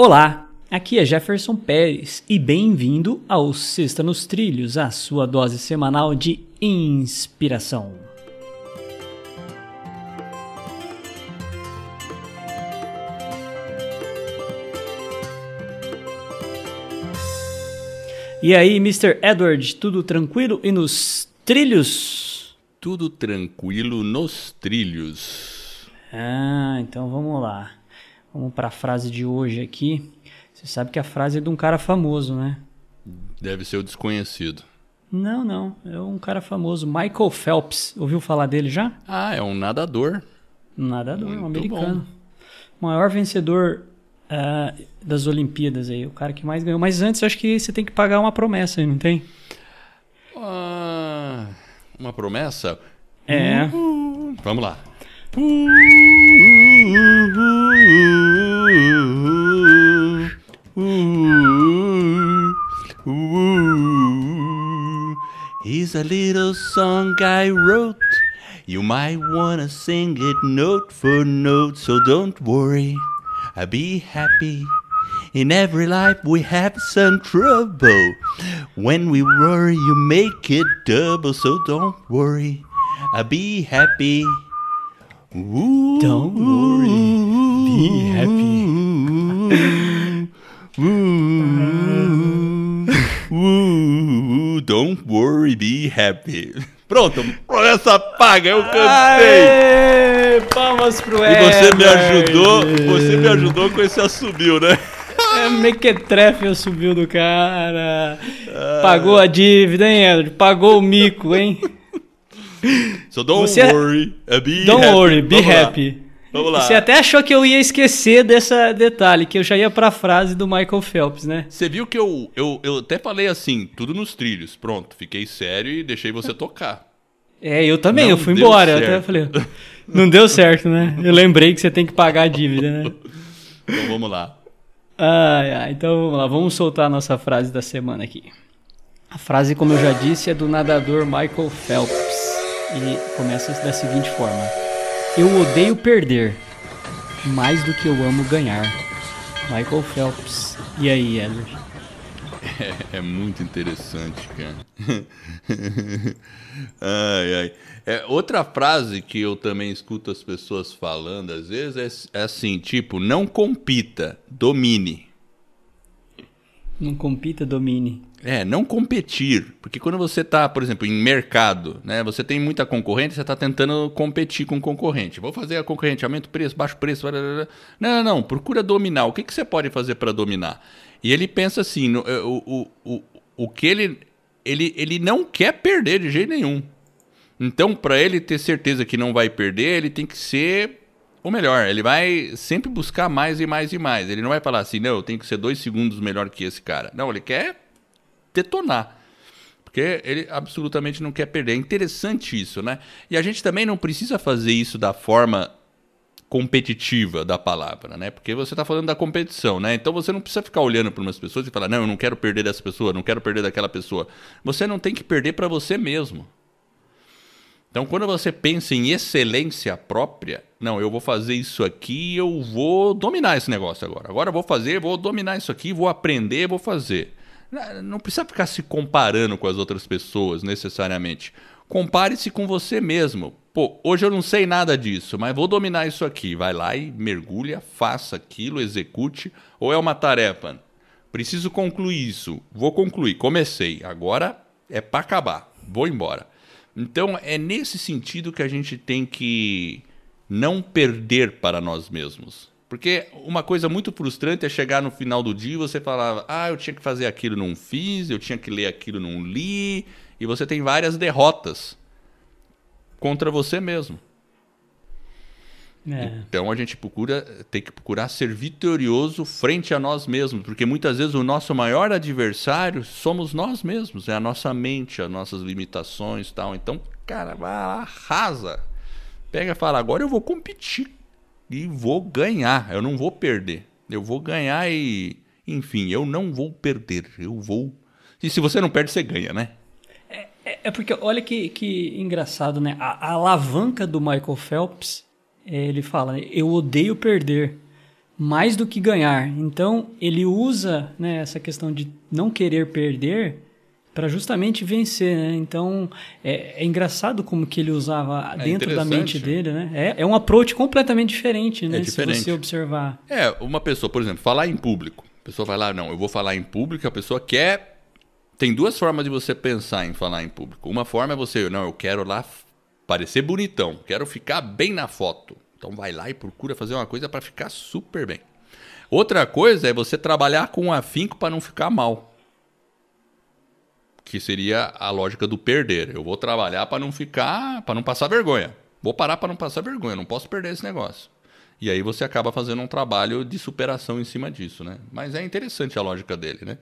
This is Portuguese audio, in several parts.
Olá, aqui é Jefferson Pérez e bem-vindo ao Sexta nos Trilhos, a sua dose semanal de inspiração. E aí, Mr. Edward, tudo tranquilo e nos trilhos? Tudo tranquilo nos trilhos. Ah, então vamos lá. Vamos para a frase de hoje aqui. Você sabe que a frase é de um cara famoso, né? Deve ser o desconhecido. Não, não. É um cara famoso, Michael Phelps. Ouviu falar dele já? Ah, é um nadador. Um nadador, Muito um americano. Maior vencedor ah, das Olimpíadas aí, o cara que mais ganhou. Mas antes, acho que você tem que pagar uma promessa aí, não tem? Ah, uma promessa? É. Vamos lá. Here's little song I wrote. You might wanna sing it note for note, so don't worry. I'll be happy. In every life we have some trouble. When we worry, you make it double, so don't worry. I'll be happy. Ooh, Don't worry, be happy. Ooh, don't worry, be happy. Pronto, essa paga, eu cantei. Aê, palmas pro E você me ajudou, você me ajudou com esse assobio, né? É, mequetrefe subiu do cara. Pagou a dívida, hein, Edward? Pagou o mico, hein? So don't Você- worry, uh, be Don't happy. worry, be Vamos lá. Vamos lá. Você até achou que eu ia esquecer dessa detalhe, que eu já ia pra frase do Michael Phelps, né? Você viu que eu, eu, eu até falei assim, tudo nos trilhos. Pronto, fiquei sério e deixei você tocar. É, eu também, Não eu fui embora. Eu até certo. falei, não deu certo, né? Eu lembrei que você tem que pagar a dívida, né? Então vamos lá. Ai, ai, então vamos lá, vamos soltar a nossa frase da semana aqui. A frase, como eu já disse, é do nadador Michael Phelps e começa da seguinte forma: Eu odeio perder mais do que eu amo ganhar. Michael Phelps. E aí, Edward? É muito interessante, cara. ai, ai. É, outra frase que eu também escuto as pessoas falando às vezes é, é assim, tipo, não compita, domine. Não compita, domine. É, não competir. Porque quando você está, por exemplo, em mercado, né? Você tem muita concorrente, você está tentando competir com o concorrente. Vou fazer a concorrente, aumento o preço, baixo preço. blá, Não, não, não. Procura dominar. O que, que você pode fazer para dominar? E ele pensa assim, no- é, o, o, o, o que ele, ele. Ele não quer perder de jeito nenhum. Então, para ele ter certeza que não vai perder, ele tem que ser o melhor. Ele vai sempre buscar mais e mais e mais. Ele não vai falar assim, não, eu tenho que ser dois segundos melhor que esse cara. Não, ele quer detonar. Porque ele absolutamente não quer perder. É interessante isso, né? E a gente também não precisa fazer isso da forma competitiva da palavra, né? Porque você está falando da competição, né? Então você não precisa ficar olhando para umas pessoas e falar, não, eu não quero perder dessa pessoa, não quero perder daquela pessoa. Você não tem que perder para você mesmo. Então, quando você pensa em excelência própria, não, eu vou fazer isso aqui, eu vou dominar esse negócio agora. Agora eu vou fazer, vou dominar isso aqui, vou aprender, vou fazer. Não- precisa ficar se comparando com as outras pessoas necessariamente. Compare-se com você mesmo. Pô, hoje eu não sei nada disso, mas vou dominar isso aqui. Vai lá e mergulha, faça aquilo, execute. Ou é uma tarefa? Preciso concluir isso. Vou concluir. Comecei. Agora é para acabar. Vou embora. Então é nesse sentido que a gente tem que não perder para nós mesmos. Porque uma coisa muito frustrante é chegar no final do dia e você falar: ah, eu tinha que fazer aquilo, não fiz, eu tinha que ler aquilo, não li. E você tem várias derrotas contra você mesmo. É. Então a gente procura, tem que procurar ser vitorioso frente a nós mesmos, porque muitas vezes o nosso maior adversário somos nós mesmos, é a nossa mente, as nossas limitações, e tal. Então, cara, arrasa. Pega e fala: "Agora eu vou competir e vou ganhar, eu não vou perder. Eu vou ganhar e, enfim, eu não vou perder. Eu vou E se você não perde, você ganha, né? É, é porque, olha que, que engraçado, né? A, a alavanca do Michael Phelps, é, ele fala, né, eu odeio perder mais do que ganhar. Então, ele usa né, essa questão de não querer perder para justamente vencer, né? Então, é, é, engraçado como que ele usava é dentro da mente dele, né? É, é um approach completamente diferente, né? É diferente. Se você observar. É, uma pessoa, por exemplo, falar em público. A pessoa vai lá, não, eu vou falar em público, a pessoa quer... Tem duas formas de você pensar em falar em público. Uma forma é você, não, eu quero lá parecer bonitão, quero ficar bem na foto. Então vai lá e procura fazer uma coisa para ficar super bem. Outra coisa é você trabalhar com afinco para não ficar mal. Que seria a lógica do perder. Eu vou trabalhar para não ficar, para não passar vergonha. Vou parar para não passar vergonha, não posso perder esse negócio. E aí você acaba fazendo um trabalho de superação em cima disso, né? Mas é interessante a lógica dele, né?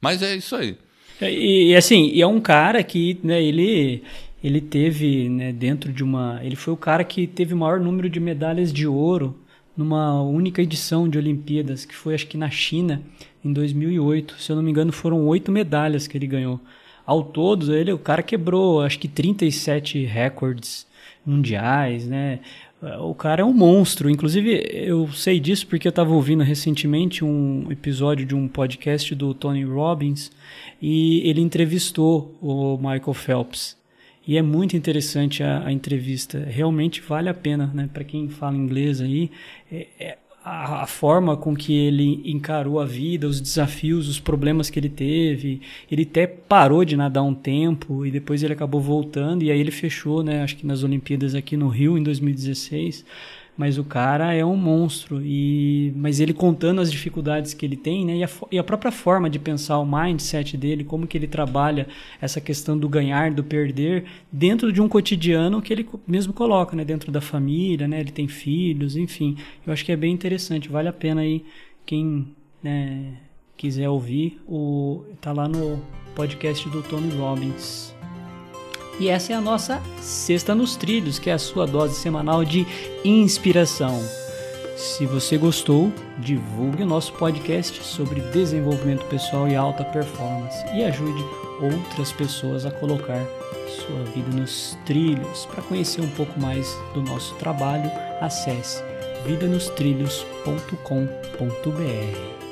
Mas é isso aí. E, e assim, é um cara que, né, ele ele teve, né, dentro de uma. Ele foi o cara que teve o maior número de medalhas de ouro numa única edição de Olimpíadas, que foi acho que na China, em 2008. Se eu não me engano, foram oito medalhas que ele ganhou. Ao todo, ele, o cara quebrou acho que 37 recordes mundiais, né? O cara é um monstro. Inclusive, eu sei disso porque eu estava ouvindo recentemente um episódio de um podcast do Tony Robbins e ele entrevistou o Michael Phelps. E é muito interessante a, a entrevista. Realmente vale a pena, né? Para quem fala inglês aí, é, é a, a, forma com que ele encarou a vida, os desafios, os problemas que ele teve. Ele até parou de nadar um tempo e depois ele acabou voltando e aí ele fechou, né? Acho que nas Olimpíadas aqui no Rio em 2016 mas o cara é um monstro e mas ele contando as dificuldades que ele tem né e a, e a, própria forma de pensar o mindset dele como que ele trabalha essa questão do ganhar do perder dentro de um cotidiano que ele mesmo coloca né dentro da família né ele tem filhos enfim. Eu acho que é bem interessante vale a pena aí quem né, quiser ouvir o tá lá no podcast do Tony Robbins e essa é a nossa Sexta nos Trilhos, que é a sua dose semanal de inspiração. Se você gostou, divulgue o nosso podcast sobre desenvolvimento pessoal e alta performance e ajude outras pessoas a colocar sua vida nos trilhos. Para conhecer um pouco mais do nosso trabalho, acesse vidanostrilhos.com.br.